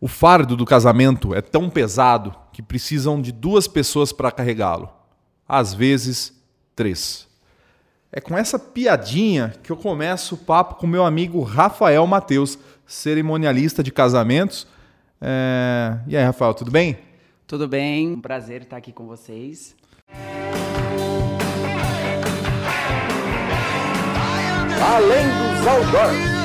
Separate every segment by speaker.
Speaker 1: O fardo do casamento é tão pesado que precisam de duas pessoas para carregá-lo. Às vezes, três. É com essa piadinha que eu começo o papo com meu amigo Rafael Mateus, cerimonialista de casamentos. É... E aí, Rafael, tudo bem?
Speaker 2: Tudo bem, um prazer estar aqui com vocês.
Speaker 1: Além dos outdoors.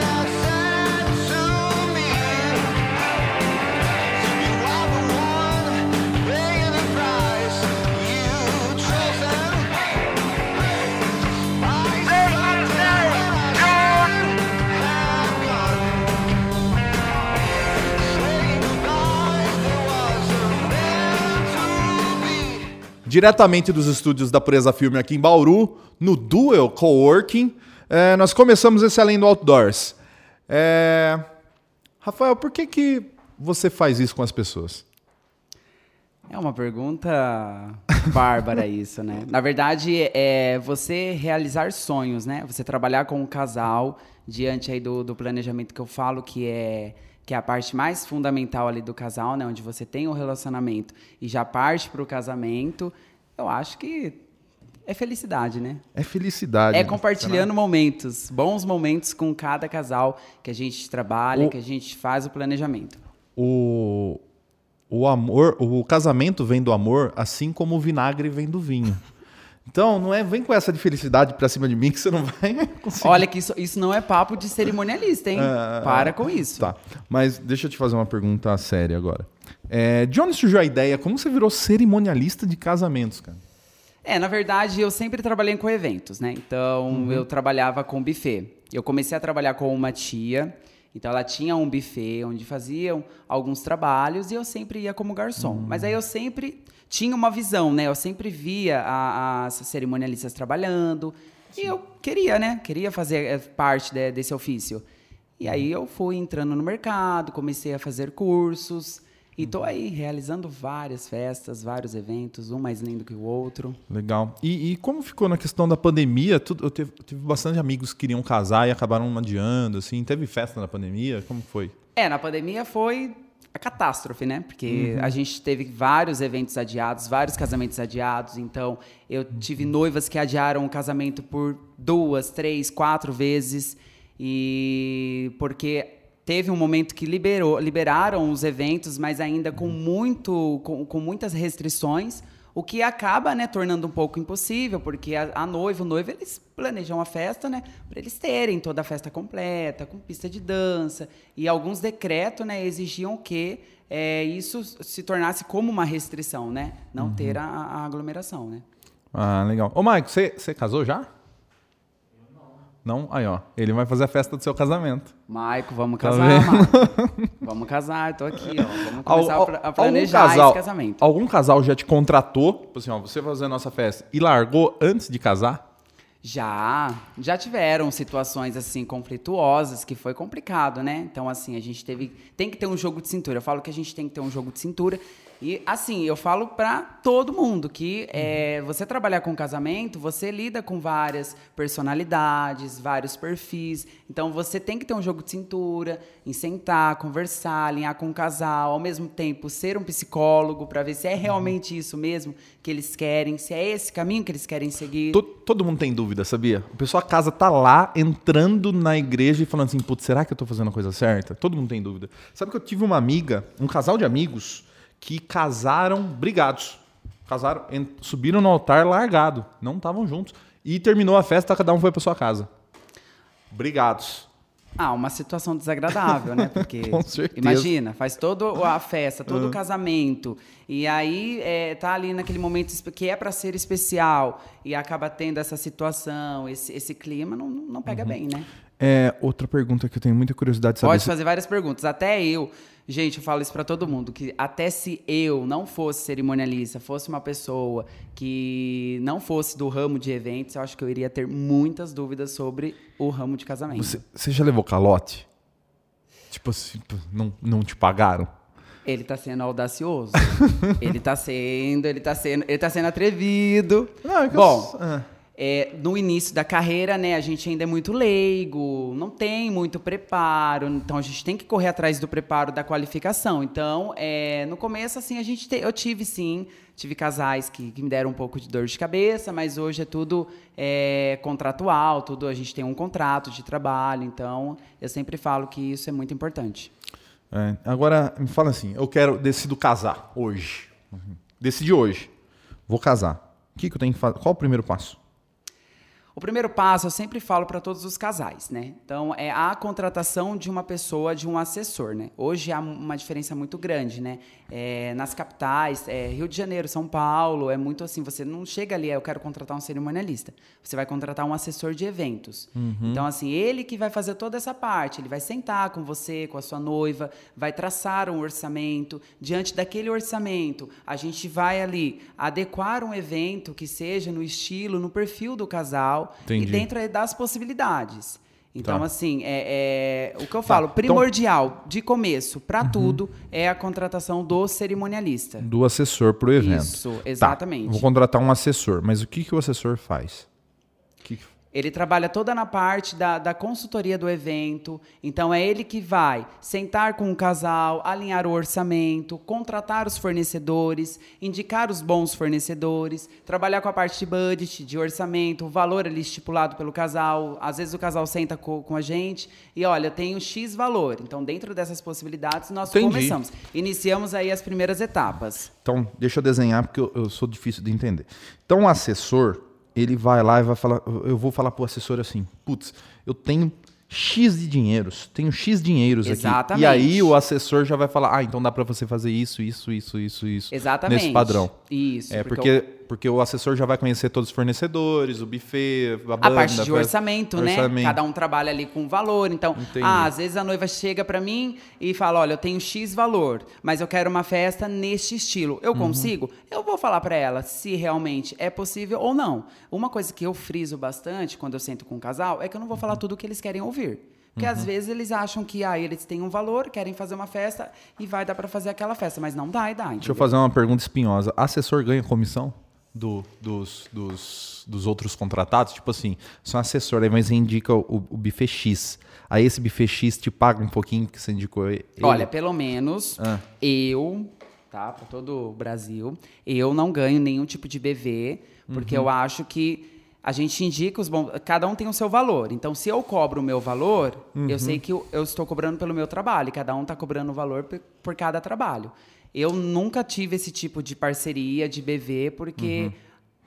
Speaker 1: Diretamente dos estúdios da Presa Filme aqui em Bauru, no Duel Coworking. É, nós começamos esse Além do Outdoors. É... Rafael, por que, que você faz isso com as pessoas?
Speaker 2: É uma pergunta bárbara isso, né? Na verdade, é você realizar sonhos, né? Você trabalhar com um casal diante aí do, do planejamento que eu falo, que é que é a parte mais fundamental ali do casal, né, onde você tem o relacionamento e já parte para o casamento, eu acho que é felicidade, né?
Speaker 1: É felicidade.
Speaker 2: É compartilhando momentos, bons momentos com cada casal que a gente trabalha, o, que a gente faz o planejamento.
Speaker 1: O, o amor, o casamento vem do amor, assim como o vinagre vem do vinho. Então, não é vem com essa de felicidade pra cima de mim que você não vai conseguir.
Speaker 2: Olha, que isso, isso não é papo de cerimonialista, hein? É, Para com isso.
Speaker 1: Tá. Mas deixa eu te fazer uma pergunta séria agora. É, de onde surgiu a ideia? Como você virou cerimonialista de casamentos, cara?
Speaker 2: É, na verdade, eu sempre trabalhei com eventos, né? Então, uhum. eu trabalhava com buffet. Eu comecei a trabalhar com uma tia. Então, ela tinha um buffet onde faziam alguns trabalhos e eu sempre ia como garçom. Uhum. Mas aí eu sempre tinha uma visão, né? Eu sempre via as cerimonialistas trabalhando Sim. e eu queria, né? Queria fazer eh, parte de, desse ofício. E aí eu fui entrando no mercado, comecei a fazer cursos e tô aí realizando várias festas, vários eventos, um mais lindo que o outro.
Speaker 1: Legal. E, e como ficou na questão da pandemia? Tudo, eu, tive, eu tive bastante amigos que queriam casar e acabaram adiando, assim. Teve festa na pandemia? Como foi?
Speaker 2: É, na pandemia foi a catástrofe, né? Porque uhum. a gente teve vários eventos adiados, vários casamentos adiados. Então, eu tive noivas que adiaram o casamento por duas, três, quatro vezes. E porque teve um momento que liberou, liberaram os eventos, mas ainda com, muito, com, com muitas restrições. O que acaba, né, tornando um pouco impossível, porque a, a noiva, o noivo, eles planejam a festa, né, para eles terem toda a festa completa, com pista de dança, e alguns decretos, né, exigiam que é, isso se tornasse como uma restrição, né, não uhum. ter a, a, aglomeração, né.
Speaker 1: Ah, legal. Ô, você, você casou já? Não? Aí, ó. Ele vai fazer a festa do seu casamento.
Speaker 2: Maico, vamos tá casar, Maico. Vamos casar, tô aqui, ó. Vamos começar Al, a planejar casal, esse casamento.
Speaker 1: Algum casal já te contratou, tipo assim, ó, você vai fazer a nossa festa e largou antes de casar?
Speaker 2: Já, já tiveram situações assim conflituosas que foi complicado, né? Então assim, a gente teve tem que ter um jogo de cintura. Eu falo que a gente tem que ter um jogo de cintura e assim, eu falo para todo mundo que é, você trabalhar com casamento, você lida com várias personalidades, vários perfis. Então você tem que ter um jogo de cintura, em sentar, conversar, alinhar com o casal, ao mesmo tempo ser um psicólogo para ver se é realmente isso mesmo que eles querem, se é esse caminho que eles querem seguir.
Speaker 1: Todo, todo mundo tem dúvida, sabia? O pessoal a casa tá lá entrando na igreja e falando assim, putz, será que eu tô fazendo a coisa certa? Todo mundo tem dúvida. Sabe que eu tive uma amiga, um casal de amigos que casaram brigados. Casaram, subiram no altar largado, não estavam juntos. E terminou a festa, cada um foi para sua casa. Brigados.
Speaker 2: Ah, uma situação desagradável, né? Porque imagina, faz toda a festa, todo uhum. o casamento, e aí é, tá ali naquele momento que é para ser especial e acaba tendo essa situação, esse, esse clima, não, não pega uhum. bem, né?
Speaker 1: É, outra pergunta que eu tenho muita curiosidade de saber.
Speaker 2: Pode fazer várias perguntas. Até eu Gente, eu falo isso para todo mundo, que até se eu não fosse cerimonialista, fosse uma pessoa que não fosse do ramo de eventos, eu acho que eu iria ter muitas dúvidas sobre o ramo de casamento.
Speaker 1: Você, você já levou calote? Tipo assim, não, não te pagaram?
Speaker 2: Ele tá sendo audacioso. ele tá sendo, ele tá sendo, ele tá sendo atrevido. Não, é Bom, eu... é, no início da carreira, né, a gente ainda é muito leigo, não tem muito preparo, então a gente tem que correr atrás do preparo da qualificação. Então, é, no começo, assim, a gente te, eu tive sim, tive casais que, que, me deram um pouco de dor de cabeça, mas hoje é tudo é, contratual, tudo a gente tem um contrato de trabalho, então eu sempre falo que isso é muito importante.
Speaker 1: É, agora, me fala assim, eu quero, decido casar hoje, decidi hoje, vou casar. O que, que eu tenho que fazer? Qual o primeiro passo?
Speaker 2: O primeiro passo eu sempre falo para todos os casais, né? Então é a contratação de uma pessoa, de um assessor, né? Hoje há uma diferença muito grande, né? É, nas capitais, é, Rio de Janeiro, São Paulo, é muito assim. Você não chega ali, eu quero contratar um cerimonialista. Você vai contratar um assessor de eventos. Uhum. Então assim, ele que vai fazer toda essa parte. Ele vai sentar com você, com a sua noiva, vai traçar um orçamento. Diante daquele orçamento, a gente vai ali adequar um evento que seja no estilo, no perfil do casal Entendi. e dentro das possibilidades. Então, tá. assim, é, é, o que eu tá. falo, tá. primordial então, de começo para uhum. tudo é a contratação do cerimonialista.
Speaker 1: Do assessor para o evento.
Speaker 2: Isso, tá. exatamente.
Speaker 1: Tá. Vou contratar um assessor, mas o que, que o assessor faz?
Speaker 2: Ele trabalha toda na parte da, da consultoria do evento. Então, é ele que vai sentar com o casal, alinhar o orçamento, contratar os fornecedores, indicar os bons fornecedores, trabalhar com a parte de budget, de orçamento, o valor ali estipulado pelo casal. Às vezes, o casal senta com, com a gente e, olha, eu tenho X valor. Então, dentro dessas possibilidades, nós Entendi. começamos. Iniciamos aí as primeiras etapas.
Speaker 1: Então, deixa eu desenhar, porque eu, eu sou difícil de entender. Então, o assessor ele vai lá e vai falar, eu vou falar pro assessor assim, putz, eu tenho X de dinheiros, tenho X dinheiros Exatamente. aqui. E aí o assessor já vai falar, ah, então dá para você fazer isso, isso, isso, isso, isso.
Speaker 2: Exatamente.
Speaker 1: Nesse padrão.
Speaker 2: Isso.
Speaker 1: É porque, porque porque o assessor já vai conhecer todos os fornecedores, o buffet, a banda.
Speaker 2: A parte de orçamento, né? Orçamento. Cada um trabalha ali com valor. Então, ah, às vezes a noiva chega para mim e fala: olha, eu tenho X valor, mas eu quero uma festa neste estilo. Eu uhum. consigo? Eu vou falar para ela se realmente é possível ou não. Uma coisa que eu friso bastante quando eu sento com um casal é que eu não vou falar tudo o que eles querem ouvir. Porque uhum. às vezes eles acham que ah, eles têm um valor, querem fazer uma festa e vai dar para fazer aquela festa, mas não dá e dá. Entendeu?
Speaker 1: Deixa eu fazer uma pergunta espinhosa. Assessor ganha comissão? Do, dos, dos, dos, outros contratados, tipo assim, sou assessor, aí mas indica o, o buffet X. Aí esse buffet X te paga um pouquinho que você indicou ele.
Speaker 2: Olha, pelo menos ah. eu, tá, para todo o Brasil, eu não ganho nenhum tipo de BV, porque uhum. eu acho que a gente indica os bons. Cada um tem o seu valor. Então, se eu cobro o meu valor, uhum. eu sei que eu, eu, estou cobrando pelo meu trabalho. E cada um está cobrando o valor por, por cada trabalho. Eu nunca tive esse tipo de parceria, de BV, porque, uhum.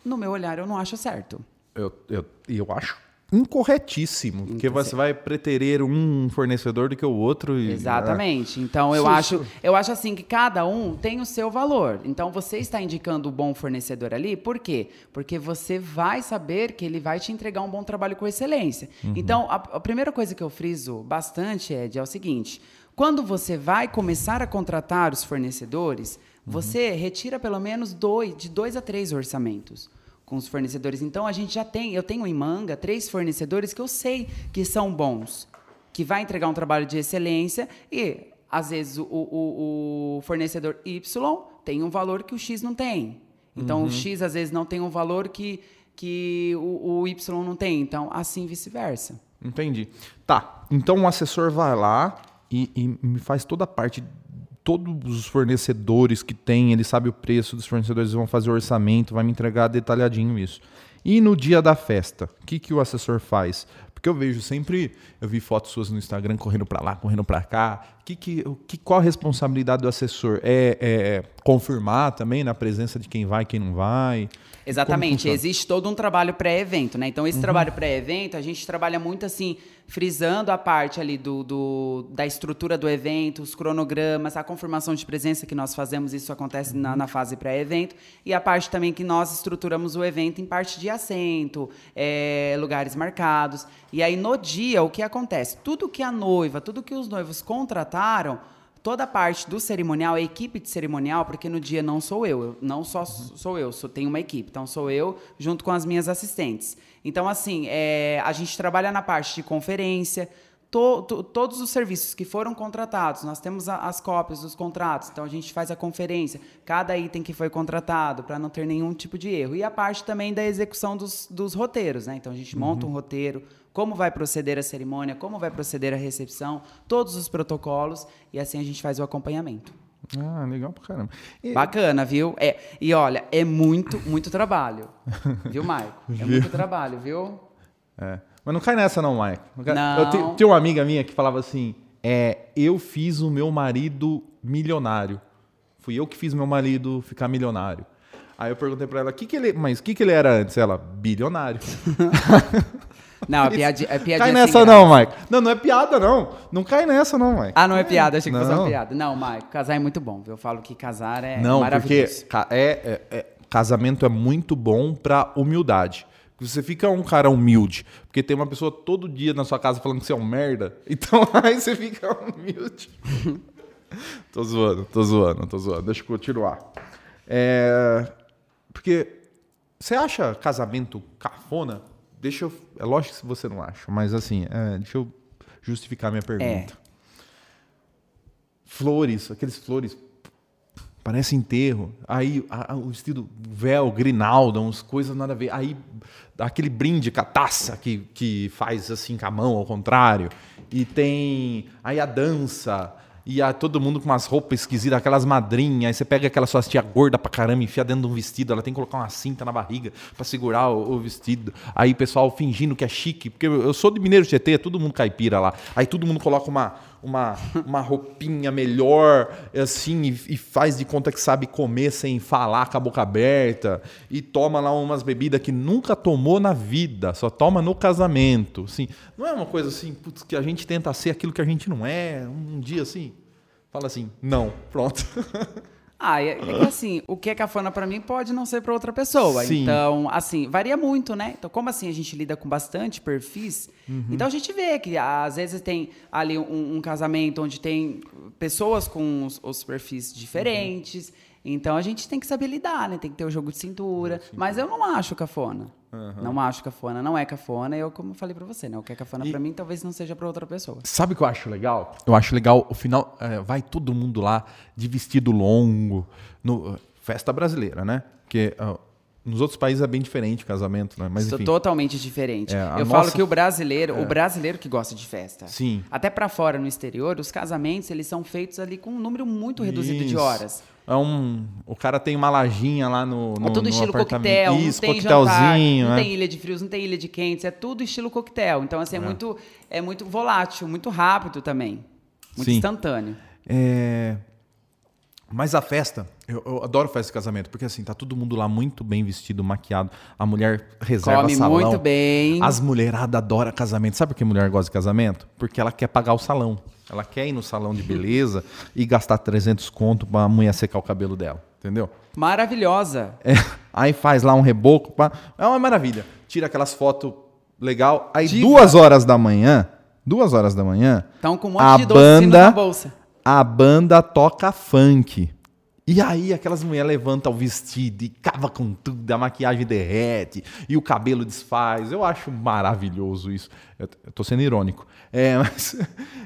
Speaker 2: no meu olhar, eu não acho certo.
Speaker 1: Eu, eu, eu acho incorretíssimo, porque você vai preterer um fornecedor do que o outro. E,
Speaker 2: Exatamente. Então eu acho, eu acho assim que cada um tem o seu valor. Então você está indicando o bom fornecedor ali, por quê? Porque você vai saber que ele vai te entregar um bom trabalho com excelência. Uhum. Então a, a, primeira coisa que eu friso bastante Ed, é o seguinte: quando você vai começar a contratar os fornecedores, uhum. você retira pelo menos dois, de dois a três orçamentos com os fornecedores. Então a gente já tem, eu tenho em manga três fornecedores que eu sei que são bons, que vai entregar um trabalho de excelência e às vezes o, o, o fornecedor Y tem um valor que o X não tem. Então uhum. o X às vezes não tem um valor que, que o, o Y não tem. Então assim vice-versa.
Speaker 1: Entendi. Tá. Então o assessor vai lá, e, e me faz toda a parte todos os fornecedores que tem, ele sabe o preço dos fornecedores, vão fazer o orçamento, vai me entregar detalhadinho isso. E no dia da festa, o que, que o assessor faz? Porque eu vejo sempre, eu vi fotos suas no Instagram correndo para lá, correndo para cá. Que, que, que, qual a responsabilidade do assessor? É, é, confirmar também na presença de quem vai quem não vai?
Speaker 2: Exatamente. Existe todo um trabalho pré-evento, né? Então, esse uhum. trabalho pré-evento, a gente trabalha muito assim frisando a parte ali do, do, da estrutura do evento, os cronogramas, a confirmação de presença que nós fazemos, isso acontece na, na fase pré-evento, e a parte também que nós estruturamos o evento em parte de assento, é, lugares marcados. E aí, no dia, o que acontece? Tudo que a noiva, tudo que os noivos contrataram, toda a parte do cerimonial, a equipe de cerimonial, porque no dia não sou eu, eu não só sou eu, sou, tenho uma equipe, então sou eu junto com as minhas assistentes. Então, assim, é, a gente trabalha na parte de conferência, to, to, todos os serviços que foram contratados. Nós temos a, as cópias dos contratos, então a gente faz a conferência, cada item que foi contratado, para não ter nenhum tipo de erro. E a parte também da execução dos, dos roteiros, né? Então a gente uhum. monta um roteiro, como vai proceder a cerimônia, como vai proceder a recepção, todos os protocolos, e assim a gente faz o acompanhamento.
Speaker 1: Ah, legal pra caramba.
Speaker 2: E... Bacana, viu? É, e olha, é muito, muito trabalho. viu, Maico? É muito trabalho, viu?
Speaker 1: É. Mas não cai nessa, não, Maico. Não. Eu te, tinha uma amiga minha que falava assim: é, eu fiz o meu marido milionário. Fui eu que fiz meu marido ficar milionário. Aí eu perguntei pra ela, que que ele, mas o que, que ele era antes? Ela, bilionário.
Speaker 2: Não, a piadinha, a piadinha
Speaker 1: Cai nessa não, Mike. Não, não é piada, não. Não cai nessa, não, Mike.
Speaker 2: Ah, não é piada, achei que fosse uma piada. Não, Mike, casar é muito bom. Eu falo que casar é não, maravilhoso.
Speaker 1: Não, porque é, é, é, casamento é muito bom pra humildade. Você fica um cara humilde, porque tem uma pessoa todo dia na sua casa falando que você é um merda, então aí você fica humilde. tô zoando, tô zoando, tô zoando. Deixa eu continuar. É... Porque você acha casamento cafona? Deixa eu. É lógico que você não acha, mas assim, é, deixa eu justificar minha pergunta. É. Flores, aqueles flores parece enterro. Aí a, a, o vestido véu, grinalda, umas coisas nada a ver. Aí aquele brinde com a taça que, que faz assim com a mão ao contrário. E tem aí a dança. E a, todo mundo com umas roupas esquisitas, aquelas madrinhas. Aí você pega aquela sua tia gorda pra caramba, enfia dentro de um vestido. Ela tem que colocar uma cinta na barriga para segurar o, o, vestido. Aí o pessoal fingindo que é chique. Porque eu sou de Mineiro GT, todo mundo caipira lá. Aí todo mundo coloca uma, uma, uma roupinha melhor, assim, e, e, faz de conta que sabe comer sem falar com a boca aberta, e toma lá umas bebidas que nunca tomou na vida, só toma no casamento. Assim, não é uma coisa assim, putz, que a gente tenta ser aquilo que a gente não é, um dia assim, fala assim, não, pronto.
Speaker 2: Ah, é, é, que assim, o que é cafona para mim pode não ser para outra pessoa. Sim. Então, assim, varia muito, né? Então, como assim a gente lida com bastante perfis, uhum. então a gente vê que às vezes tem ali um, um casamento onde tem pessoas com os, os perfis diferentes. Uhum. Então a gente tem que saber lidar, né? Tem que ter o jogo de cintura. Sim. Mas eu não acho cafona. Uhum. Não acho cafona, não é cafona. Eu, como eu falei para você, né? O que é cafona e... para mim talvez não seja para outra pessoa.
Speaker 1: Sabe o que eu acho legal? Eu acho legal, o final, é, vai todo mundo lá de vestido longo, no, festa brasileira, né? Porque uh, nos outros países é bem diferente o casamento, né? Mas, enfim.
Speaker 2: totalmente diferente. É, eu nossa... falo que o brasileiro, é. o brasileiro que gosta de festa.
Speaker 1: Sim.
Speaker 2: Até para fora no exterior, os casamentos eles são feitos ali com um número muito reduzido Isso. de horas.
Speaker 1: É um, o cara tem uma lajinha lá no, no
Speaker 2: É tudo
Speaker 1: no
Speaker 2: estilo coquetel, Isso, não tem jantar, não tem ilha de frios, não tem ilha de quentes, é tudo estilo coquetel. Então assim é, é. muito é muito volátil, muito rápido também, muito Sim. instantâneo.
Speaker 1: É... Mas a festa, eu, eu, adoro festa de casamento, porque assim, tá todo mundo lá muito bem vestido, maquiado. A mulher reserva Come salão.
Speaker 2: muito bem.
Speaker 1: As mulheradas adoram casamento. Sabe por que a mulher gosta de casamento? Porque ela quer pagar o salão. Ela quer ir no salão de beleza e gastar 300 conto pra mulher secar o cabelo dela. Entendeu?
Speaker 2: Maravilhosa.
Speaker 1: É, aí faz lá um reboco. Pra... É uma maravilha. Tira aquelas fotos legal. Aí Diva. duas horas da manhã, duas horas da manhã,
Speaker 2: Então com um monte a de banda, na bolsa
Speaker 1: a banda toca funk. E aí aquelas mulheres levantam o vestido e cava com tudo, a maquiagem derrete e o cabelo desfaz. Eu acho maravilhoso isso. Eu, eu tô sendo irônico. É, mas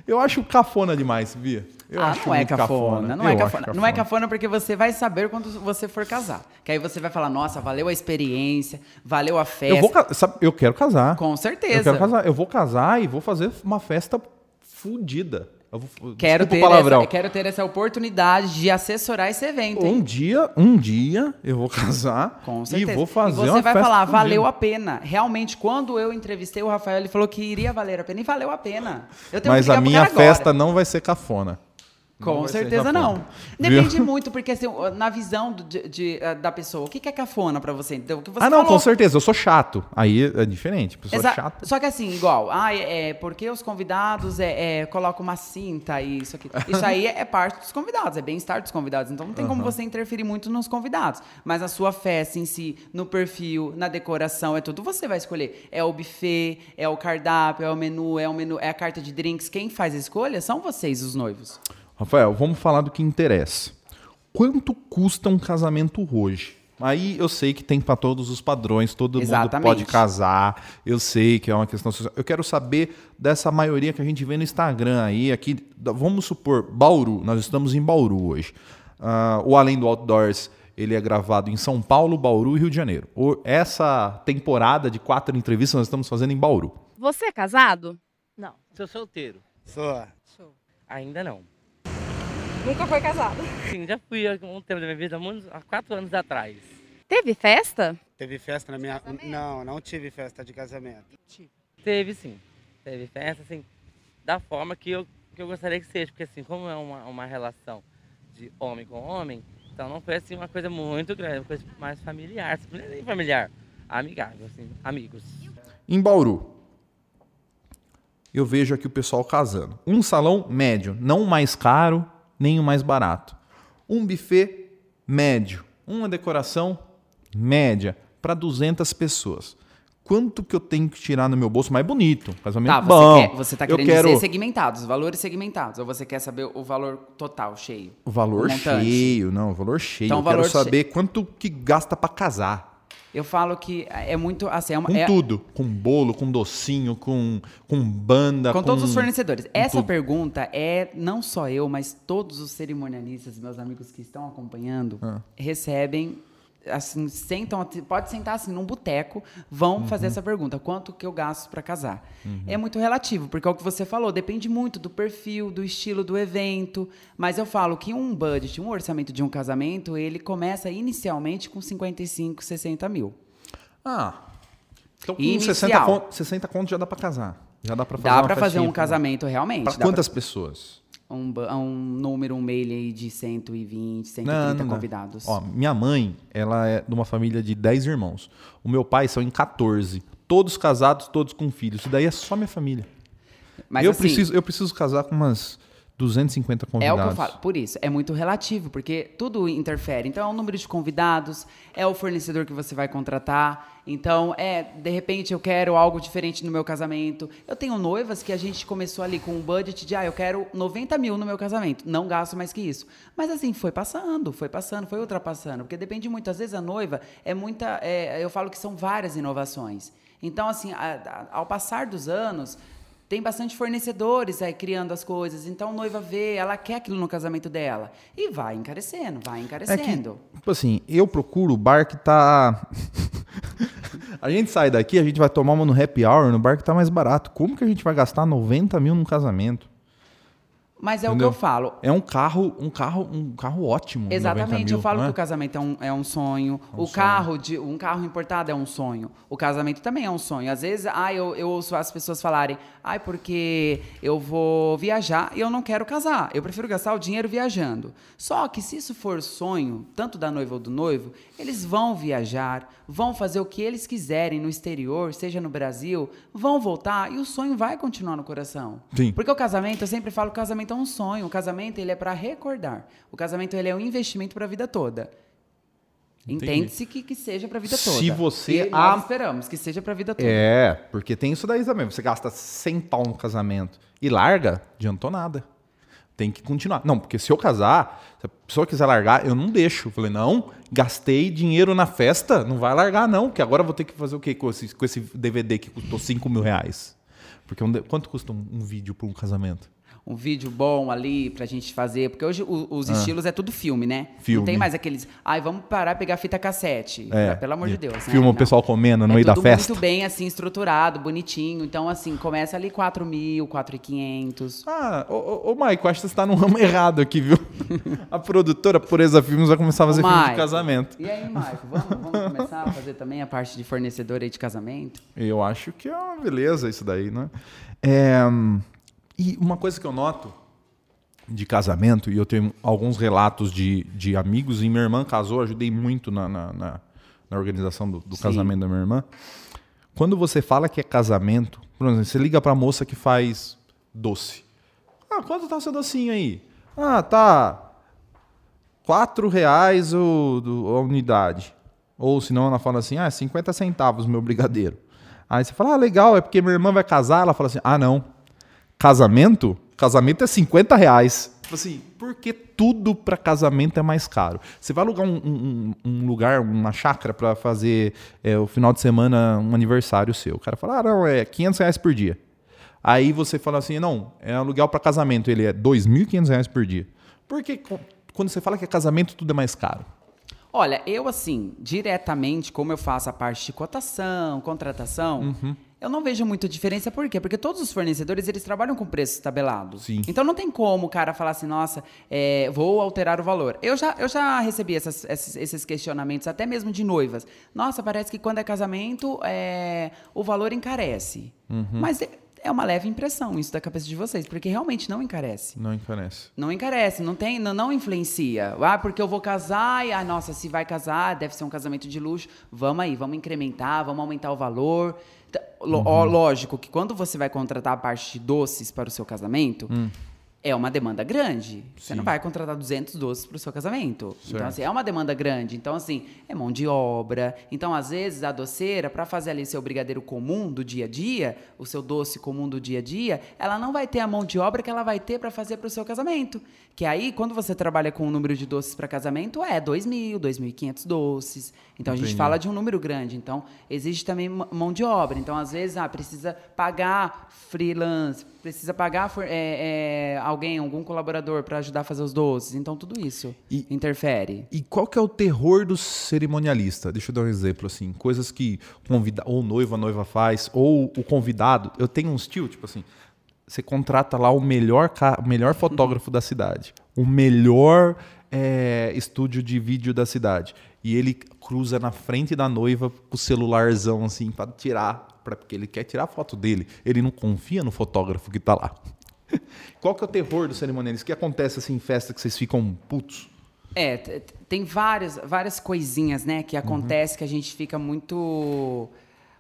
Speaker 1: eu acho cafona demais, Bia. Eu
Speaker 2: ah, não é cafona, cafona. Não, é cafona. cafona. não é cafona porque você vai saber quando você for casar. Que aí você vai falar, nossa, valeu a experiência, valeu a festa.
Speaker 1: Eu, vou, sabe, eu quero casar.
Speaker 2: Com certeza.
Speaker 1: Eu quero casar. Eu vou casar e vou fazer uma festa fodida.
Speaker 2: Vou, quero, ter essa, quero ter essa oportunidade de assessorar esse evento.
Speaker 1: Um dia, um dia eu vou casar
Speaker 2: Com certeza.
Speaker 1: e vou fazer
Speaker 2: e
Speaker 1: você
Speaker 2: vai falar, valeu a pena. Realmente, quando eu entrevistei o Rafael, ele falou que iria valer a pena e valeu a pena.
Speaker 1: Mas a minha festa não vai ser cafona.
Speaker 2: Com certeza não. Depende Viu? muito, porque assim, na visão de, de, eh, da pessoa, o que é cafona para você? Então, você
Speaker 1: ah, não, falou... com certeza, eu sou chato. Aí é diferente, pessoa Exa chata.
Speaker 2: Só que assim, igual, ah, é, porque os convidados é, é, colocam uma cinta e isso aqui. Isso aí é parte dos convidados, é bem-estar dos convidados. Então não tem como você interferir muito nos convidados. Mas a sua festa em si, no perfil, na decoração, é tudo você vai escolher. É o buffet, é o cardápio, é o menu, é o menu, é a carta de drinks. Quem faz a escolha são vocês, os noivos.
Speaker 1: Rafael, vamos falar do que interessa. Quanto custa um casamento hoje? Aí eu sei que tem para todos os padrões, todo
Speaker 2: Exatamente.
Speaker 1: mundo pode casar. Eu sei que é uma questão social. Eu quero saber dessa maioria que a gente vê no Instagram aí, aqui, vamos supor, Bauru, nós estamos em Bauru hoje. Ah, o Além do Outdoors, ele é gravado em São Paulo, Bauru e Rio de Janeiro. O- essa temporada de quatro entrevistas nós estamos fazendo em Bauru.
Speaker 3: Você é casado?
Speaker 4: Não, sou solteiro.
Speaker 5: Sou.
Speaker 4: Ainda não.
Speaker 3: Nunca foi casado.
Speaker 4: Sim, já fui há um tempo da minha vida, há quatro anos atrás.
Speaker 3: Teve festa?
Speaker 5: Teve festa na minha. Não, não tive festa de casamento.
Speaker 4: Teve sim. Teve festa, assim, da forma que eu, que eu gostaria que seja. Porque assim, como é uma, uma relação de homem com homem, então não foi assim uma coisa muito grande, uma coisa mais familiar. Não é nem familiar, amigável, assim, amigos.
Speaker 1: Em Bauru, eu vejo aqui o pessoal casando. Um salão médio, não mais caro, nem o mais barato. Um buffet médio. Uma decoração média para 200 pessoas. Quanto que eu tenho que tirar no meu bolso mais bonito? Casamento
Speaker 2: Tá, você,
Speaker 1: bom.
Speaker 2: quer, você tá
Speaker 1: eu
Speaker 2: querendo
Speaker 1: quero
Speaker 2: dizer segmentados, valores segmentados. Ou você quer saber o valor total, cheio?
Speaker 1: o valor
Speaker 2: o
Speaker 1: cheio, não, o valor cheio.
Speaker 2: Então,
Speaker 1: eu quero
Speaker 2: valor
Speaker 1: saber quanto que gasta para casar.
Speaker 2: Eu falo que é muito assim, é uma,
Speaker 1: Com
Speaker 2: é-
Speaker 1: tudo, com bolo, com docinho, com, com banda,
Speaker 2: com todos os fornecedores. Essa
Speaker 1: tudo.
Speaker 2: pergunta é não só eu, mas todos os cerimonialistas, meus amigos que estão acompanhando,
Speaker 1: Ah.
Speaker 2: recebem assim, sentam, pode sentar assim num boteco, vão
Speaker 1: Uhum.
Speaker 2: fazer essa pergunta: quanto que eu gasto para casar? É muito relativo, porque é o que você falou, depende muito do perfil, do estilo do evento, mas eu falo que um budget, um orçamento de um casamento, ele começa inicialmente com 55, 60 mil.
Speaker 1: Ah. Então com
Speaker 2: Inicial.
Speaker 1: 60 conto, 60 conto já dá pra casar. Já dá pra fazer
Speaker 2: Dá para fazer um
Speaker 1: pra-
Speaker 2: casamento realmente.
Speaker 1: Pra
Speaker 2: dá
Speaker 1: quantas pessoas?
Speaker 2: Um, um número, um mail aí de 120, 130
Speaker 1: Não, não dá.
Speaker 2: convidados.
Speaker 1: Ó, minha mãe, ela é de uma família de 10 irmãos. O meu pai são em 14. Todos casados, todos com filhos. Isso daí é só minha família.
Speaker 2: Mas
Speaker 1: eu,
Speaker 2: assim,
Speaker 1: preciso, eu preciso casar com umas 250
Speaker 2: é
Speaker 1: convidados.
Speaker 2: o que eu falo. Por isso, é muito relativo, porque tudo interfere. Então, é o número de convidados, é o fornecedor que você vai contratar. Então, é, de repente, eu quero algo diferente no meu casamento. Eu tenho noivas que a gente começou ali com um budget de, ah, eu quero 90 mil no meu casamento. Não gasto mais que isso. Mas, assim, foi passando, foi passando, foi ultrapassando. Porque depende muito. Às vezes, a noiva é muita. é, eu falo que são várias inovações. Então, assim, a- a- ao passar dos anos, tem bastante fornecedores aí criando as coisas. Então, a noiva vê, ela quer aquilo no casamento dela. E vai encarecendo, vai
Speaker 1: É que,
Speaker 2: encarecendo.
Speaker 1: tipo assim, eu procuro o bar que tá. a gente sai daqui, a gente vai tomar uma no happy hour no bar que tá mais barato. Como que a gente vai gastar 90 mil num casamento?
Speaker 2: Mas é
Speaker 1: Entendeu?
Speaker 2: o que eu falo.
Speaker 1: É um carro, um carro, um carro ótimo. 90
Speaker 2: Exatamente,
Speaker 1: mil,
Speaker 2: eu falo
Speaker 1: é?
Speaker 2: que o casamento é um, é um sonho. o carro de um carro importado é um sonho. O casamento também é um sonho. Às vezes, ah, eu, eu ouço as pessoas falarem, ai, porque eu vou viajar e eu não quero casar. Eu prefiro gastar o dinheiro viajando. Só que se isso for sonho, tanto da noiva ou do noivo, eles vão viajar, vão fazer o que eles quiserem no exterior, seja no Brasil, vão voltar e o sonho vai continuar no coração.
Speaker 1: Sim.
Speaker 2: Porque o casamento, eu sempre falo que o casamento é um sonho. O casamento, ele é para recordar. O casamento, ele é um investimento para a vida toda. Entende-se que, que seja para a vida
Speaker 1: Se
Speaker 2: toda.
Speaker 1: você
Speaker 2: E nós
Speaker 1: am-
Speaker 2: esperamos que seja para a vida toda.
Speaker 1: É, porque tem isso daí também. Você gasta 100 pau no casamento e larga, adiantou nada. Tem que continuar. Não, porque se eu casar, se a pessoa quiser largar, eu não deixo. Eu falei, não, gastei dinheiro na festa, não vai largar não, porque agora eu vou ter que fazer o quê com esse, com esse DVD que custou 5 mil reais? Porque um quanto custa um, um vídeo para um casamento?
Speaker 2: Um vídeo bom ali pra gente fazer. Porque hoje o- os estilos é tudo filme, né?
Speaker 1: Ah. Filme.
Speaker 2: Não tem mais aqueles. Ai, vamos parar e pegar fita cassete.
Speaker 1: É,
Speaker 2: Pelo amor de Deus. né?
Speaker 1: filma o pessoal comendo no
Speaker 2: é
Speaker 1: meio da festa.
Speaker 2: muito bem, assim, estruturado, bonitinho. Então, assim, começa ali 4 mil, 4.500.
Speaker 1: Ah, ô, ô, Maico, acho que você tá num ramo errado aqui, viu? a produtora Pureza Filmes vai começar a fazer
Speaker 2: Ô,
Speaker 1: filme de
Speaker 2: Maico,
Speaker 1: casamento.
Speaker 2: E aí, Marco, vamos, vamos começar a fazer também a parte de fornecedor aí de casamento?
Speaker 1: Eu acho que é uma beleza isso daí, né? É, e uma coisa que eu noto de casamento, e eu tenho alguns relatos de, de amigos, e minha irmã casou, ajudei muito na, na, na- na organização do, do casamento da minha irmã. Quando você fala que é casamento, por exemplo, você liga pra moça que faz doce. Ah, quanto tá o seu docinho aí? Ah, tá quatro reais o, do- a unidade. Ou senão ela fala assim, ah, 50 centavos meu brigadeiro. Aí você fala, ah, legal, é porque minha irmã vai casar. Ela fala assim, ah, não. Casamento? Casamento é 50 reais. Tipo assim, por que tudo pra casamento é mais caro? Você vai alugar um, um- um lugar, uma chácara pra fazer é, o final de semana um aniversário seu. O cara fala, ah, não, é 500 reais por dia. Aí você fala assim, não, é aluguel pra casamento, ele é 2.500 reais por dia. Por que quando você fala que é casamento tudo é mais caro?
Speaker 2: Olha, eu assim, diretamente, como eu faço a parte de cotação, contratação,
Speaker 1: Uhum.
Speaker 2: Eu não vejo muita diferença. Por quê? Porque todos os fornecedores, eles trabalham com preço tabelado.
Speaker 1: Sim.
Speaker 2: Então não tem como o cara falar assim, nossa, é, vou alterar o valor. Eu já, eu já recebi essas- esses, esses questionamentos, até mesmo de noivas. Nossa, parece que quando é casamento, é, o valor encarece.
Speaker 1: Uhum.
Speaker 2: Mas é, é uma leve impressão isso da cabeça de vocês, porque realmente não encarece.
Speaker 1: Não encarece.
Speaker 2: Não encarece, não tem, não, não influencia. Ah, porque eu vou casar e, ah, nossa, se vai casar, deve ser um casamento de luxo. Vamos aí, vamos incrementar, vamos aumentar o valor. Lo- ó, lógico que quando você vai contratar a parte de doces para o seu casamento, é uma demanda grande. Você
Speaker 1: Sim.
Speaker 2: não vai contratar 200 doces para o seu casamento. Então,
Speaker 1: Certo.
Speaker 2: assim, é uma demanda grande. Então, assim, é mão de obra. Então, às vezes, a doceira, para fazer ali seu brigadeiro comum do dia a dia, o seu doce comum do dia a dia, ela não vai ter a mão de obra que ela vai ter para fazer para o seu casamento. Que aí, quando você trabalha com o número de doces para casamento, é 2.000, 2.500 doces. Então, a gente
Speaker 1: Entendi.
Speaker 2: fala de um número grande. Então, existe também mão de obra. Então, às vezes, ah, precisa pagar freelance, precisa pagar é, é, alguém, algum colaborador para ajudar a fazer os doces. Então, tudo isso
Speaker 1: E-
Speaker 2: interfere.
Speaker 1: E qual que é o terror do cerimonialista? Deixa eu dar um exemplo assim, coisas que convida ou noiva, a noiva faz, ou o convidado. Eu tenho uns tio, tipo assim, você contrata lá o melhor, o melhor fotógrafo da cidade, o melhor é, estúdio de vídeo da cidade, e ele cruza na frente da noiva com o celularzão assim para tirar, pra, porque ele quer tirar a foto dele. Ele não confia no fotógrafo que tá lá. Qual que é o terror do cerimonialista? O que acontece assim em festa que vocês ficam putos?
Speaker 2: É, tem várias, várias coisinhas, né, que acontece que a gente fica muito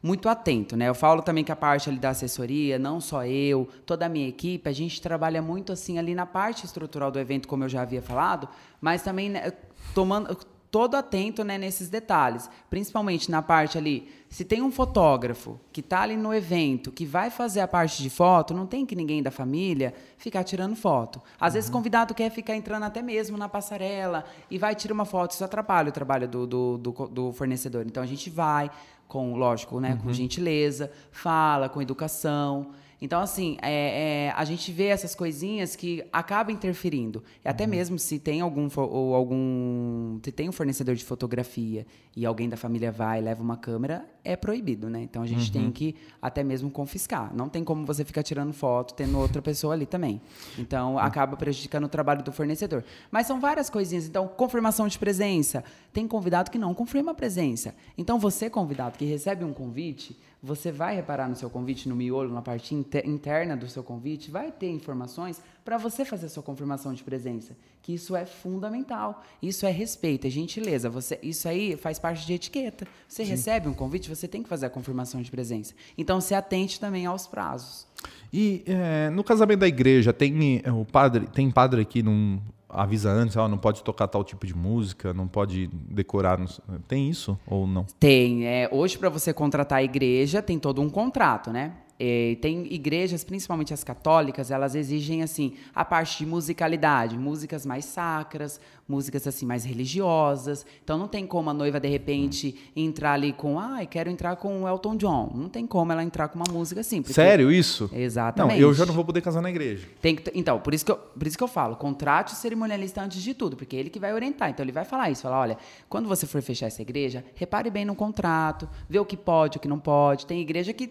Speaker 2: muito atento, né? Eu falo também que a parte ali da assessoria, não só eu, toda a minha equipe, a gente trabalha muito assim ali na parte estrutural do evento, como eu já havia falado, mas também né, tomando todo atento, né, nesses detalhes, principalmente na parte ali, se tem um fotógrafo que está ali no evento, que vai fazer a parte de foto, não tem que ninguém da família ficar tirando foto. Às vezes o convidado quer ficar entrando até mesmo na passarela e vai tirar uma foto, isso atrapalha o trabalho do, do, do, do fornecedor. Então a gente vai com, lógico, né, com gentileza, fala com educação. Então, assim, é, é, a gente vê essas coisinhas que acabam interferindo. E até mesmo se tem algum, ou algum. Se tem um fornecedor de fotografia e alguém da família vai e leva uma câmera, é proibido, né? Então a gente tem que até mesmo confiscar. Não tem como você ficar tirando foto tendo outra pessoa ali também. Então acaba prejudicando o trabalho do fornecedor. Mas são várias coisinhas. Então, confirmação de presença. Tem convidado que não confirma a presença. Então, você, convidado, que recebe um convite, você vai reparar no seu convite, no miolo, na parte inter- interna do seu convite, vai ter informações para você fazer a sua confirmação de presença. Que isso é fundamental. Isso é respeito, é gentileza. Você, isso aí faz parte de etiqueta. Você recebe um convite, você tem que fazer a confirmação de presença. Então, se atente também aos prazos.
Speaker 1: E é, no casamento da igreja, tem é, o padre, tem padre que não avisa antes, ó, não pode tocar tal tipo de música, não pode decorar. não Tem isso ou não?
Speaker 2: Tem. É, hoje, para você contratar a igreja, tem todo um contrato, né? É, tem igrejas, principalmente as católicas, elas exigem assim a parte de musicalidade, músicas mais sacras, músicas assim mais religiosas. Então não tem como a noiva de repente entrar ali com, ai, quero entrar com o Elton John. Não tem como ela entrar com uma música assim. porque-
Speaker 1: Sério isso?
Speaker 2: Exatamente.
Speaker 1: Não, eu já não vou poder casar na igreja.
Speaker 2: Tem que, então, por isso, que eu, por isso que eu falo, contrate o cerimonialista antes de tudo, porque é ele que vai orientar. Então, ele vai falar isso, falar, olha, quando você for fechar essa igreja, repare bem no contrato, vê o que pode, o que não pode. Tem igreja que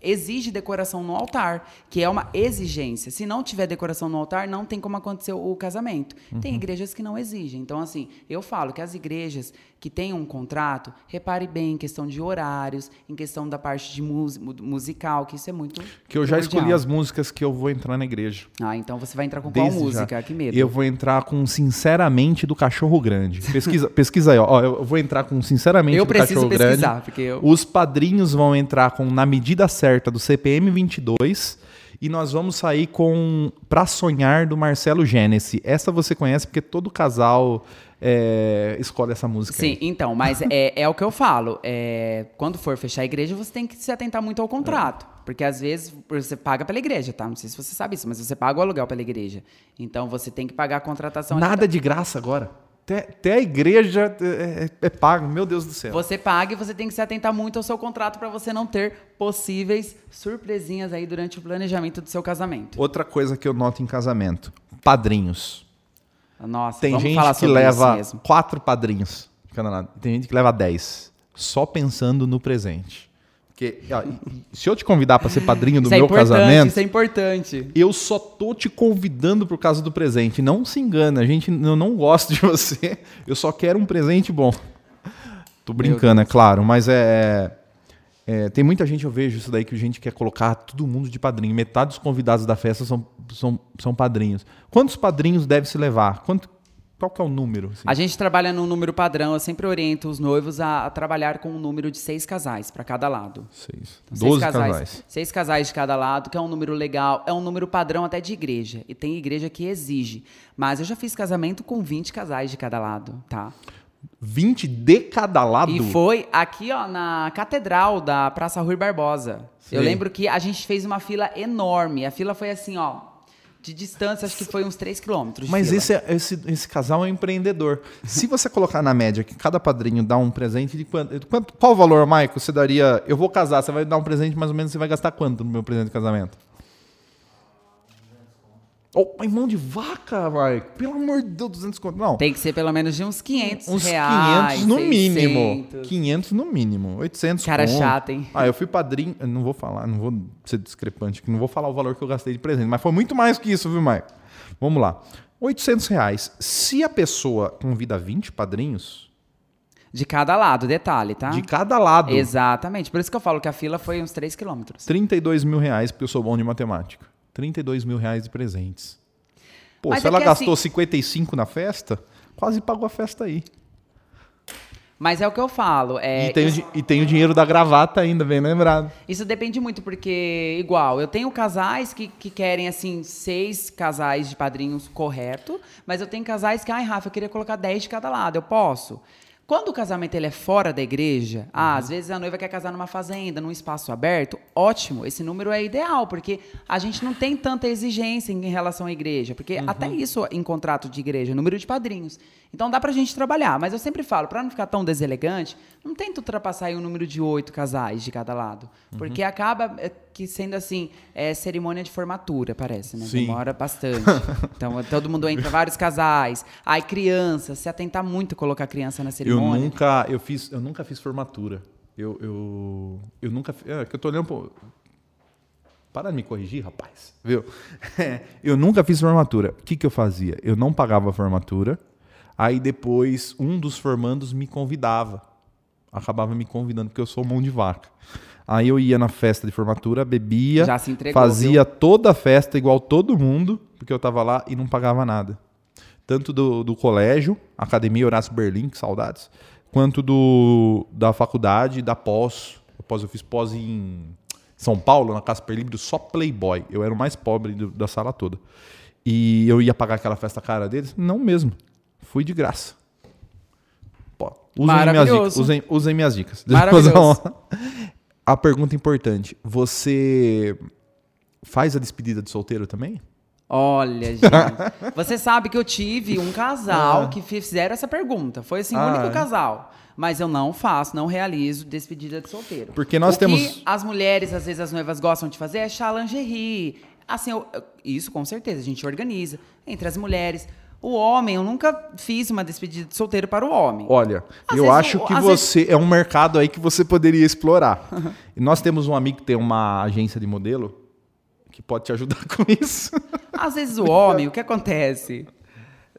Speaker 2: exige decoração no altar, que é uma exigência. Se não tiver decoração no altar, não tem como acontecer o, o casamento. Tem igrejas que não exigem. Então, assim, eu falo que as igrejas que têm um contrato, repare bem em questão de horários, em questão da parte de mus- mu- musical, que isso é muito
Speaker 1: Que eu já escolhi
Speaker 2: primordial.
Speaker 1: as músicas que eu vou entrar na igreja.
Speaker 2: Ah, então você vai entrar com qual
Speaker 1: Desde já.
Speaker 2: música? Que medo.
Speaker 1: Eu vou entrar com Sinceramente do Cachorro Grande. Pesquisa, pesquisa aí, ó. Ó, Eu vou entrar com Sinceramente
Speaker 2: Eu
Speaker 1: do
Speaker 2: preciso
Speaker 1: Cachorro
Speaker 2: pesquisar,
Speaker 1: Grande.
Speaker 2: porque eu-
Speaker 1: Os padrinhos vão entrar com Na Medida Certa do CPM 22. E nós vamos sair com Pra Sonhar do Marcelo Gênese. Essa você conhece porque todo casal é, escolhe essa música.
Speaker 2: Sim,
Speaker 1: aí.
Speaker 2: então, mas é, é o que eu falo. é, quando for fechar a igreja, você tem que se atentar muito ao contrato. Porque às vezes você paga pela igreja, tá? Não sei se você sabe isso, mas você paga o aluguel pela igreja. Então você tem que pagar a contratação.
Speaker 1: Nada de graça agora. Até, até a igreja é, é, é pago, meu Deus do céu.
Speaker 2: Você paga e você tem que se atentar muito ao seu contrato para você não ter possíveis surpresinhas aí durante o planejamento do seu casamento.
Speaker 1: Outra coisa que eu noto em casamento: padrinhos.
Speaker 2: Nossa,
Speaker 1: Tem gente que leva quatro padrinhos. Tem gente que leva dez. Só pensando no presente. Porque ó, se eu te convidar para ser padrinho do
Speaker 2: Isso é
Speaker 1: meu
Speaker 2: importante,
Speaker 1: casamento,
Speaker 2: isso é importante.
Speaker 1: eu só tô te convidando por causa do presente. Não se engana, a gente eu não gosto de você. Eu só quero um presente bom. Tô brincando, é claro, mas é, é, tem muita gente eu vejo isso daí que a gente quer colocar todo mundo de padrinho. Metade dos convidados da festa são, são, são padrinhos. Quantos padrinhos deve se levar? Quanto, qual que é o número? assim?
Speaker 2: A gente trabalha num número padrão, eu sempre oriento os noivos a, a trabalhar com um número de seis casais para cada lado.
Speaker 1: Seis.
Speaker 2: Então,
Speaker 1: Doze
Speaker 2: seis
Speaker 1: casais.
Speaker 2: Seis casais de cada lado, que é um número legal, é um número padrão até de igreja. E tem igreja que exige. Mas eu já fiz casamento com 20 casais de cada lado, tá?
Speaker 1: 20 de cada lado?
Speaker 2: E foi aqui, ó, na catedral da Praça Rui Barbosa.
Speaker 1: Sei.
Speaker 2: Eu lembro que a gente fez uma fila enorme. A fila foi assim, ó, de distância, acho que foi uns 3 quilômetros.
Speaker 1: Mas esse, esse, esse casal é um empreendedor. Se você colocar na média que cada padrinho dá um presente de quanto, quanto qual o valor, Maico? Você daria. Eu vou casar, você vai dar um presente, mais ou menos, você vai gastar quanto no meu presente de casamento? Oh, mão de vaca, Maico. Pelo amor de Deus, 200 conto. Não.
Speaker 2: Tem que ser pelo menos de uns 500
Speaker 1: Uns
Speaker 2: reais.
Speaker 1: 500 no mínimo.
Speaker 2: 600.
Speaker 1: 500 no mínimo. 800
Speaker 2: Cara
Speaker 1: conto.
Speaker 2: chato, hein?
Speaker 1: Ah, eu fui padrinho. eu Não vou falar, não vou ser discrepante aqui, não vou falar o valor que eu gastei de presente, mas foi muito mais que isso, viu, Maico? Vamos lá. 800 reais. Se a pessoa convida 20 padrinhos,
Speaker 2: De cada lado, detalhe, tá?
Speaker 1: de cada lado,
Speaker 2: Exatamente. Por isso que eu falo que a fila foi uns 3 quilômetros.
Speaker 1: 32 mil reais, porque eu sou bom de matemática. 32 mil reais de presentes. Pô,
Speaker 2: Mas
Speaker 1: se
Speaker 2: é
Speaker 1: ela
Speaker 2: que
Speaker 1: gastou
Speaker 2: assim-
Speaker 1: 55 na festa, quase pagou a festa aí.
Speaker 2: Mas é o que eu falo. É,
Speaker 1: e, tem
Speaker 2: isso,
Speaker 1: e tem o dinheiro da gravata ainda, bem lembrado.
Speaker 2: isso depende muito, porque, igual, eu tenho casais que, que querem, assim, seis casais de padrinhos correto, mas eu tenho casais que, ai, Rafa, eu queria colocar 10 de cada lado. Eu posso? Quando o casamento ele é fora da igreja, ah, às vezes a noiva quer casar numa fazenda, num espaço aberto, ótimo, esse número é ideal, porque a gente não tem tanta exigência em relação à igreja, porque até isso em contrato de igreja, número de padrinhos. Então dá pra gente trabalhar, mas eu sempre falo, pra não ficar tão deselegante, não tenta ultrapassar aí o número de oito casais de cada lado, porque acaba é, que sendo assim, é cerimônia de formatura, parece, né?
Speaker 1: Sim.
Speaker 2: Demora bastante. então todo mundo entra, vários casais, aí criança, se atentar muito colocar criança na
Speaker 1: Eu
Speaker 2: cerimônia.
Speaker 1: nunca, eu fiz, eu nunca fiz formatura. Eu, eu, eu nunca, é que eu tô olhando para de me corrigir, rapaz, viu? eu nunca fiz formatura. O que que eu fazia? Eu não pagava formatura. Aí depois um dos formandos me convidava. Acabava me convidando porque eu sou mão de vaca. Aí eu ia na festa de formatura, bebia,
Speaker 2: entregou,
Speaker 1: fazia toda a festa igual todo mundo, porque eu tava lá e não pagava nada. Tanto do, do colégio, Academia Horácio Berlim, que saudades, quanto do da faculdade, da pós. Pós, eu fiz pós em São Paulo, na Casper Libro, só Playboy. Eu era o mais pobre do- da sala toda. E eu ia pagar aquela festa cara deles? Não mesmo. Fui de graça. Pô, usem minhas dicas. Usem, usem minhas dicas.
Speaker 2: Maravilhoso.
Speaker 1: A pergunta importante. Você faz a despedida de solteiro também?
Speaker 2: Olha, gente. Você sabe que eu tive um casal que fizeram essa pergunta. Foi assim, o
Speaker 1: Ah,
Speaker 2: único
Speaker 1: é?
Speaker 2: casal. Mas eu não faço, não realizo despedida de solteiro.
Speaker 1: Porque nós
Speaker 2: o
Speaker 1: temos-
Speaker 2: Que as mulheres, às vezes, as noivas gostam de fazer é chá lingerie. Assim, eu- isso com certeza, a gente organiza entre as mulheres. O homem, eu nunca fiz uma despedida de solteiro para o homem.
Speaker 1: Olha,
Speaker 2: Às
Speaker 1: eu
Speaker 2: vezes
Speaker 1: acho que você é um mercado aí que você poderia explorar. e nós temos um amigo que tem uma agência de modelo que pode te ajudar com isso.
Speaker 2: Às vezes o homem, o que acontece?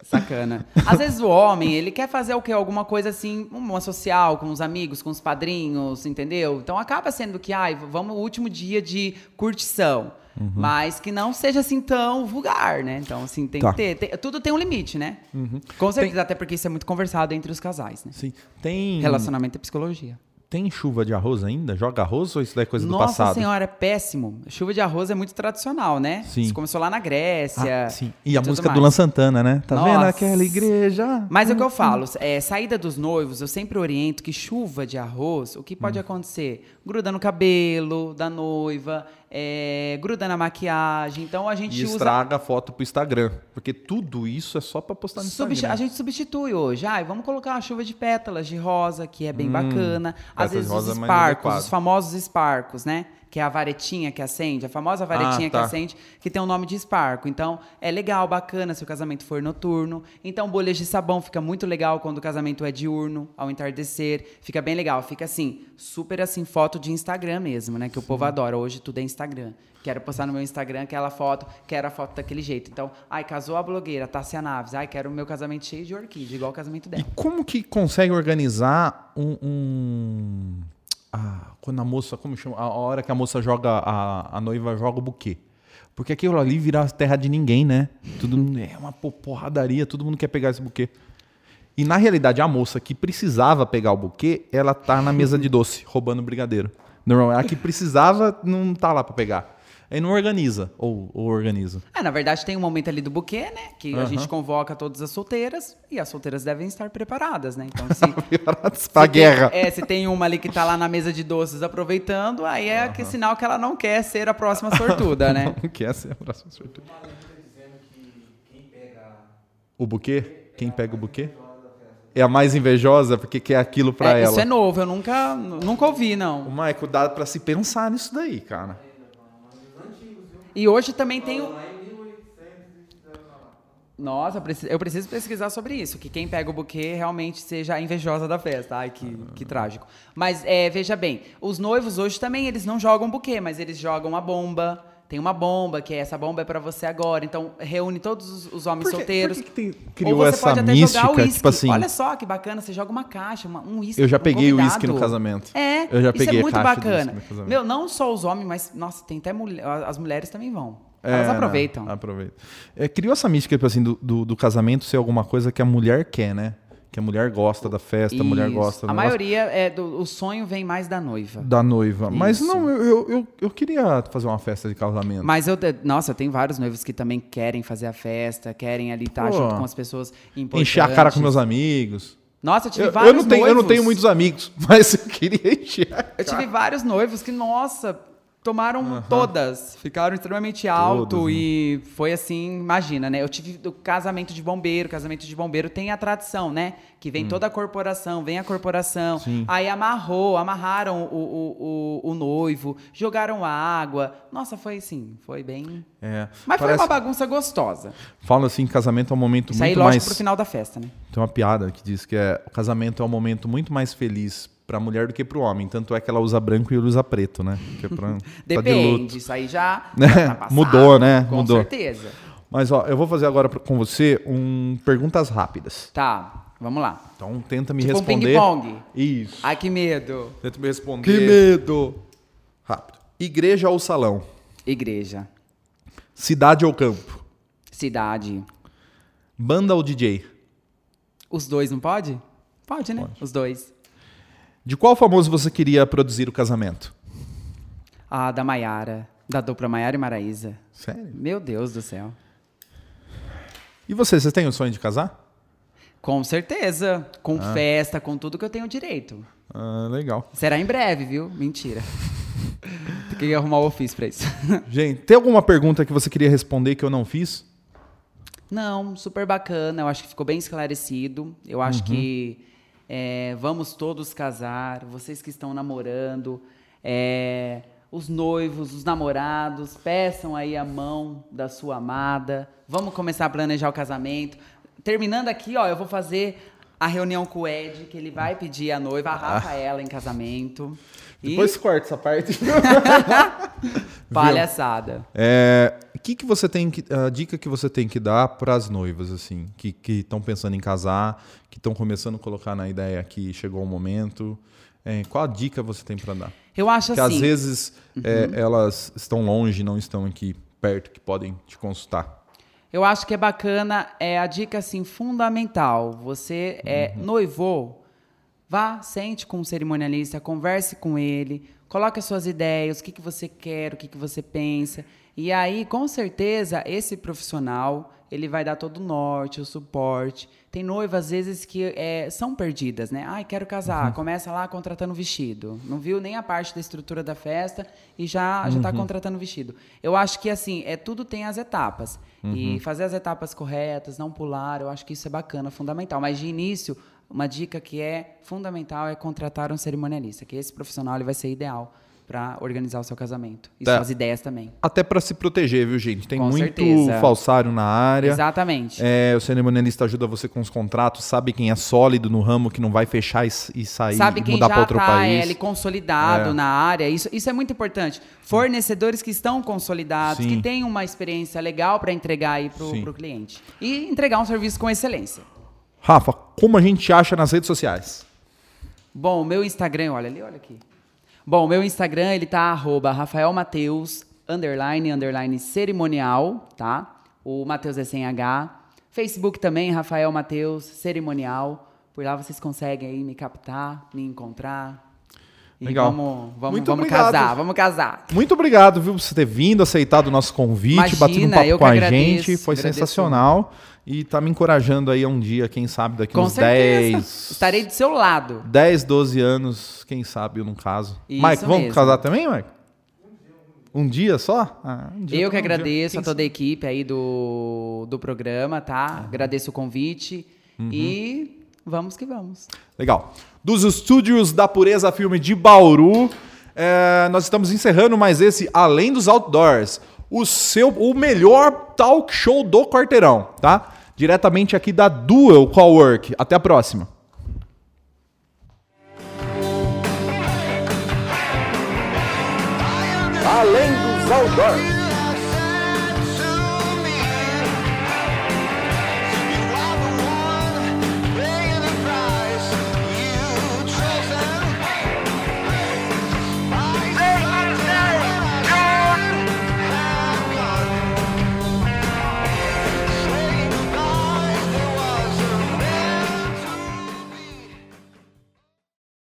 Speaker 2: Sacana. Às vezes o homem, ele quer fazer o quê? Alguma coisa assim, uma social, com os amigos, com os padrinhos, entendeu? Então acaba sendo que, ai, vamos o último dia de curtição.
Speaker 1: Uhum.
Speaker 2: Mas que não seja assim tão vulgar, né? Então, assim, tem
Speaker 1: Tá.
Speaker 2: que ter. tem- tudo tem um limite, né? Com certeza, até porque isso é muito conversado entre os casais, né?
Speaker 1: Sim. Tem
Speaker 2: Relacionamento é psicologia.
Speaker 1: tem chuva de arroz ainda? Joga arroz ou isso daí é coisa do
Speaker 2: Nossa
Speaker 1: passado?
Speaker 2: senhora, é péssimo. Chuva de arroz é muito tradicional, né?
Speaker 1: Sim.
Speaker 2: Isso começou lá na Grécia.
Speaker 1: Ah, sim. E a
Speaker 2: tudo
Speaker 1: música do
Speaker 2: mais.
Speaker 1: Lan Santana, né? Tá vendo
Speaker 2: Nossa.
Speaker 1: aquela igreja?
Speaker 2: Mas é o que eu falo, é, saída dos noivos, eu sempre oriento que chuva de arroz, o que
Speaker 1: Hum.
Speaker 2: pode acontecer? Gruda no cabelo da noiva, é, gruda na maquiagem. Então a gente
Speaker 1: E
Speaker 2: usa.
Speaker 1: estraga a foto pro Instagram. Porque tudo isso é só pra postar no
Speaker 2: Substi-
Speaker 1: Instagram.
Speaker 2: a gente substitui hoje. Ai, vamos colocar uma chuva de pétalas de rosa, que é bem bacana. Às vezes os
Speaker 1: é
Speaker 2: esparcos, os famosos esparcos, né? Que é a varetinha que acende, a famosa varetinha
Speaker 1: Ah,
Speaker 2: que
Speaker 1: tá.
Speaker 2: acende, que tem o nome de esparco. Então, é legal, bacana se o casamento for noturno. Então, bolhas de sabão fica muito legal quando o casamento é diurno, ao entardecer. Fica bem legal. Fica assim, super assim, foto de Instagram mesmo, né? Que o povo adora. Hoje tudo é Instagram. Quero postar no meu Instagram aquela foto, quero a foto daquele jeito. Então, ai, casou a blogueira, Tássia Naves. Ai, quero o meu casamento cheio de orquídea, igual o casamento
Speaker 1: E
Speaker 2: dela.
Speaker 1: como que consegue organizar um. um- ah, quando a moça. Como chama? A hora que a moça joga. A, a noiva joga o buquê. Porque aquilo ali vira a terra de ninguém, né? Tudo é uma po- porradaria, todo mundo quer pegar esse buquê. E na realidade, a moça que precisava pegar o buquê, ela tá na mesa de doce, roubando brigadeiro. Não, a que precisava não tá lá pra pegar. Aí não organiza, ou, ou organiza.
Speaker 2: É, na verdade tem um momento ali do buquê, né? Que a gente convoca todas as solteiras e as solteiras devem estar preparadas, né? Então, se,
Speaker 1: pra
Speaker 2: se tem-
Speaker 1: guerra.
Speaker 2: é, se tem uma ali que tá lá na mesa de doces aproveitando, aí é que sinal que ela não quer ser a próxima sortuda, né?
Speaker 1: Não quer ser a próxima sortuda. O buquê? Quem pega o buquê? É a mais invejosa porque quer aquilo pra
Speaker 2: É,
Speaker 1: ela.
Speaker 2: Isso é novo, eu nunca, nunca ouvi,
Speaker 1: O
Speaker 2: não.
Speaker 1: Maico, dá pra se pensar nisso daí, cara.
Speaker 2: E hoje também tem o. Nossa, eu preciso, pesquisar sobre isso, que quem pega o buquê realmente seja a invejosa da festa. Ai, que, que trágico. Mas é, veja bem, os noivos hoje também, eles não jogam buquê, mas eles jogam a bomba. Tem uma bomba, que é essa bomba é pra você agora. Então, reúne todos os, os homens
Speaker 1: Por que-
Speaker 2: solteiros.
Speaker 1: por que que tem-
Speaker 2: Ou
Speaker 1: criou
Speaker 2: você
Speaker 1: essa
Speaker 2: pode até
Speaker 1: mística,
Speaker 2: jogar uísque.
Speaker 1: tipo assim-
Speaker 2: Olha só que bacana, você joga uma caixa, uma- um uísque.
Speaker 1: Eu já
Speaker 2: pro
Speaker 1: peguei
Speaker 2: convidado.
Speaker 1: uísque no casamento.
Speaker 2: É,
Speaker 1: Eu já
Speaker 2: isso
Speaker 1: peguei
Speaker 2: é muito bacana. Meu, não só os homens, mas, nossa, tem até mulher, as mulheres também vão.
Speaker 1: É,
Speaker 2: Elas
Speaker 1: né?
Speaker 2: aproveitam.
Speaker 1: Aproveita. É, criou essa mística, tipo assim, do, do, do casamento ser alguma coisa que a mulher quer, né? Que a mulher gosta da festa, a mulher
Speaker 2: Isso.
Speaker 1: gosta
Speaker 2: A
Speaker 1: negócio
Speaker 2: maioria é do o sonho vem mais da noiva.
Speaker 1: da noiva. Mas
Speaker 2: Isso.
Speaker 1: não, eu, eu, eu, queria fazer uma festa de casamento.
Speaker 2: Mas eu, nossa, eu tenho vários noivos que também querem fazer a festa, querem ali estar
Speaker 1: Pô.
Speaker 2: junto com as pessoas importantes.
Speaker 1: Encher a cara com meus amigos.
Speaker 2: Nossa, eu tive
Speaker 1: Eu,
Speaker 2: vários
Speaker 1: eu não tenho, eu não
Speaker 2: noivos.
Speaker 1: tenho muitos amigos, mas eu queria encher. a
Speaker 2: Eu tive vários noivos que, nossa, tomaram todas, ficaram extremamente alto
Speaker 1: né?
Speaker 2: e foi assim, imagina, né? Eu tive o casamento de bombeiro, casamento de bombeiro tem a tradição, né? Que vem toda a corporação, vem a corporação,
Speaker 1: Hum. Sim.
Speaker 2: aí amarrou, amarraram o, o, o, o noivo, jogaram água. Nossa, foi assim, foi bem.
Speaker 1: É,
Speaker 2: Mas
Speaker 1: parece-
Speaker 2: foi uma bagunça gostosa.
Speaker 1: Falam assim, casamento é um momento
Speaker 2: Isso aí,
Speaker 1: muito
Speaker 2: lógico,
Speaker 1: mais...
Speaker 2: pro final da festa, né?
Speaker 1: Tem uma piada que diz que é, o casamento é um momento muito mais feliz pra mulher do que pro homem. Tanto é que ela usa branco e ele usa preto, né? Que é pra, tá.
Speaker 2: Depende, isso aí já,
Speaker 1: Né?
Speaker 2: já tá passado,
Speaker 1: Mudou, né?
Speaker 2: Com
Speaker 1: Mudou.
Speaker 2: certeza.
Speaker 1: Mas ó, eu vou fazer agora pra- com você um perguntas rápidas.
Speaker 2: Tá, vamos lá.
Speaker 1: Então tenta me
Speaker 2: Tipo um
Speaker 1: responder.
Speaker 2: ping-pong.
Speaker 1: Isso.
Speaker 2: Ai, que medo.
Speaker 1: Tenta me responder. medo. Rápido. Igreja ou salão?
Speaker 2: Igreja.
Speaker 1: Cidade ou campo?
Speaker 2: Cidade.
Speaker 1: Banda ou DJ?
Speaker 2: Os dois, não pode? Pode, né? Os dois.
Speaker 1: De qual famoso você queria produzir o casamento?
Speaker 2: Ah, da Maiara. Da dupla Maiara e Maraísa.
Speaker 1: Sério?
Speaker 2: Meu Deus do céu.
Speaker 1: E você, você tem o sonho de casar?
Speaker 2: Com certeza. Com festa, com tudo que eu tenho direito.
Speaker 1: Ah, legal.
Speaker 2: Será em breve, viu? Mentira. Tem que arrumar o ofício pra isso.
Speaker 1: Gente, tem alguma pergunta que você queria responder que eu não fiz?
Speaker 2: Não, super bacana. Eu acho que ficou bem esclarecido. Eu acho que é, vamos todos casar. Vocês que estão namorando, é, os noivos, os namorados, peçam aí a mão da sua amada. Vamos começar a planejar o casamento. Terminando aqui, ó, eu vou fazer a reunião com o Ed, que ele vai pedir a noiva, a Rafaela, em casamento. E
Speaker 1: Depois corta essa parte.
Speaker 2: palhaçada.
Speaker 1: É, o que, que você tem que. A dica que você tem que dar para as noivas, assim, que estão pensando em casar, que estão começando a colocar na ideia que chegou o momento. É, qual a dica você tem para dar?
Speaker 2: Eu acho
Speaker 1: Porque
Speaker 2: assim.
Speaker 1: às vezes é, elas estão longe, não estão aqui perto, que podem te consultar.
Speaker 2: Eu acho que é bacana, é a dica assim fundamental. Você é
Speaker 1: Uhum.
Speaker 2: noivou, Vá, sente com o cerimonialista, converse com ele, coloque as suas ideias, o que, que você quer, o que, que você pensa. E aí, com certeza, esse profissional ele vai dar todo o norte, o suporte. Tem noivas, às vezes, que é, são perdidas, né? Ai, quero casar. Começa lá contratando vestido. Não viu nem a parte da estrutura da festa e já já está contratando vestido. Eu acho que, assim, é tudo tem as etapas. E fazer as etapas corretas, não pular, eu acho que isso é bacana, fundamental. Mas, de início, uma dica que é fundamental é contratar um cerimonialista, que esse profissional ele vai ser ideal para organizar o seu casamento. E
Speaker 1: Tá.
Speaker 2: suas ideias também.
Speaker 1: Até pra se proteger, viu, gente? Tem
Speaker 2: Com
Speaker 1: muito
Speaker 2: certeza.
Speaker 1: falsário na área.
Speaker 2: Exatamente.
Speaker 1: É, o cerimonialista ajuda você com os contratos, sabe quem é sólido no ramo, que não vai fechar e, e sair
Speaker 2: Sabe
Speaker 1: e
Speaker 2: quem
Speaker 1: mudar para outro
Speaker 2: está
Speaker 1: país.
Speaker 2: ele consolidado
Speaker 1: É.
Speaker 2: na área. Isso, isso é muito importante. Fornecedores que estão consolidados,
Speaker 1: Sim.
Speaker 2: que têm uma experiência legal para entregar aí
Speaker 1: Sim.
Speaker 2: pro cliente. E entregar um serviço com excelência.
Speaker 1: Rafa, como a gente acha nas redes sociais?
Speaker 2: Bom, o meu Instagram, olha ali, olha aqui. Bom, o meu Instagram, ele tá arroba Rafael Mateus, underline, underline cerimonial, tá? O Mateus é sem H. Facebook também, Rafael Mateus, cerimonial. Por lá vocês conseguem aí me captar, me encontrar. E
Speaker 1: Legal.
Speaker 2: vamos, vamos,
Speaker 1: Muito
Speaker 2: vamos
Speaker 1: obrigado.
Speaker 2: casar, vamos casar.
Speaker 1: Muito obrigado, viu, por você ter vindo, aceitado o nosso convite,
Speaker 2: Imagina,
Speaker 1: batido um papo com a
Speaker 2: agradeço,
Speaker 1: gente. Foi
Speaker 2: agradeço.
Speaker 1: sensacional. E tá me encorajando aí a um dia, quem sabe, daqui
Speaker 2: Com
Speaker 1: uns
Speaker 2: certeza.
Speaker 1: 10.
Speaker 2: Estarei do seu lado.
Speaker 1: 10, 12 anos, quem sabe eu não caso.
Speaker 2: Isso
Speaker 1: Mike, vamos
Speaker 2: mesmo.
Speaker 1: casar também, Mike? Um dia só? Ah, um dia
Speaker 2: Eu que
Speaker 1: um dia.
Speaker 2: agradeço
Speaker 1: Quem
Speaker 2: a toda a equipe aí do, do programa, tá? Agradeço o convite
Speaker 1: Uhum.
Speaker 2: e vamos que vamos.
Speaker 1: Legal. Dos estúdios da Pureza Filme de Bauru, é, nós estamos encerrando mais esse Além dos Outdoors, o seu, o melhor talk show do quarteirão, tá? Diretamente aqui da Duel Cowork. Até a próxima. Além dos Outdoors.